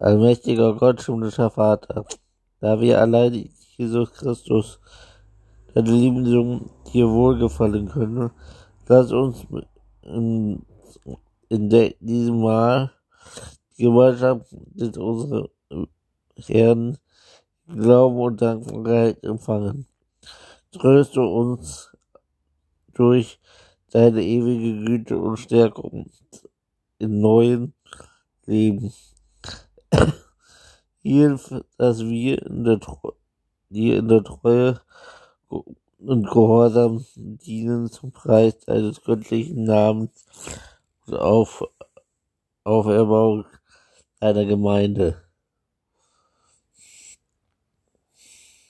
Allmächtiger Gott, himmlischer Vater, da wir allein Jesus Christus, deine lieben Sohn, dir wohlgefallen können, lass uns in, in de, diesem Mal die Gemeinschaft mit unserem Herrn Glauben und Dankbarkeit empfangen. Tröste uns durch deine ewige Güte und Stärkung in neuen Leben. Hilf, dass wir in der, dir in der Treue und Gehorsam dienen zum Preis deines göttlichen Namens und auf Auferbauung deiner Gemeinde.